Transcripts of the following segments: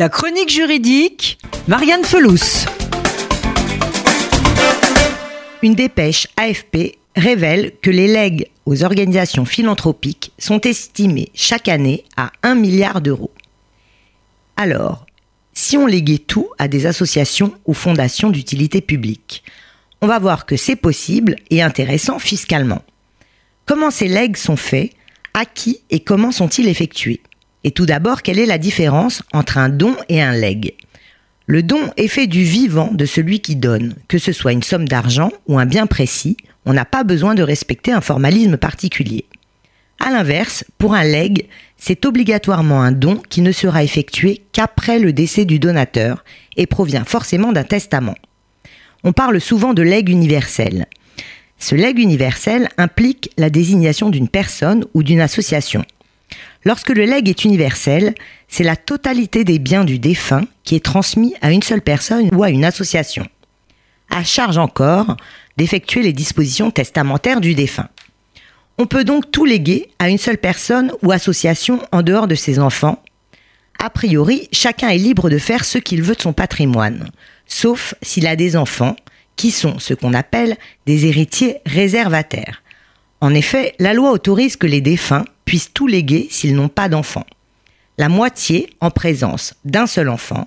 La chronique juridique, Marianne Felous. Une dépêche AFP révèle que les legs aux organisations philanthropiques sont estimés chaque année à 1 milliard d'euros. Alors, si on léguait tout à des associations ou fondations d'utilité publique, on va voir que c'est possible et intéressant fiscalement. Comment ces legs sont faits, à qui et comment sont-ils effectués? Et tout d'abord, quelle est la différence entre un don et un leg? Le don est fait du vivant de celui qui donne, que ce soit une somme d'argent ou un bien précis, on n'a pas besoin de respecter un formalisme particulier. A l'inverse, pour un leg, c'est obligatoirement un don qui ne sera effectué qu'après le décès du donateur et provient forcément d'un testament. On parle souvent de leg universel. Ce leg universel implique la désignation d'une personne ou d'une association. Lorsque le legs est universel, c'est la totalité des biens du défunt qui est transmis à une seule personne ou à une association. À charge encore d'effectuer les dispositions testamentaires du défunt. On peut donc tout léguer à une seule personne ou association en dehors de ses enfants. A priori, chacun est libre de faire ce qu'il veut de son patrimoine, sauf s'il a des enfants, qui sont ce qu'on appelle des héritiers réservataires. En effet, la loi autorise que les défunts puissent tout léguer s'ils n'ont pas d'enfants. La moitié en présence d'un seul enfant,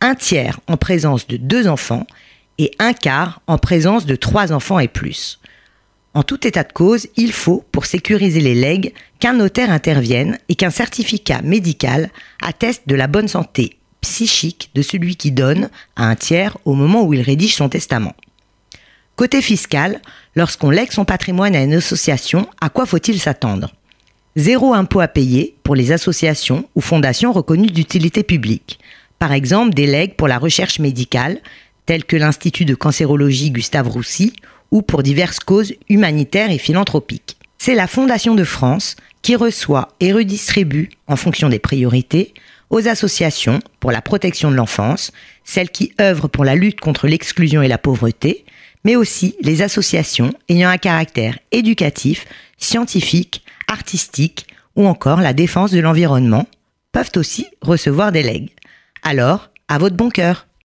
un tiers en présence de deux enfants et un quart en présence de trois enfants et plus. En tout état de cause, il faut, pour sécuriser les legs, qu'un notaire intervienne et qu'un certificat médical atteste de la bonne santé psychique de celui qui donne à un tiers au moment où il rédige son testament. Côté fiscal, lorsqu'on lègue son patrimoine à une association, à quoi faut-il s'attendre? Zéro impôt à payer pour les associations ou fondations reconnues d'utilité publique. Par exemple, des legs pour la recherche médicale, tels que l'Institut de cancérologie Gustave Roussy, ou pour diverses causes humanitaires et philanthropiques. C'est la Fondation de France qui reçoit et redistribue, en fonction des priorités, aux associations pour la protection de l'enfance, celles qui œuvrent pour la lutte contre l'exclusion et la pauvreté, mais aussi les associations ayant un caractère éducatif, scientifique, artistique ou encore la défense de l'environnement peuvent aussi recevoir des legs. Alors, à votre bon cœur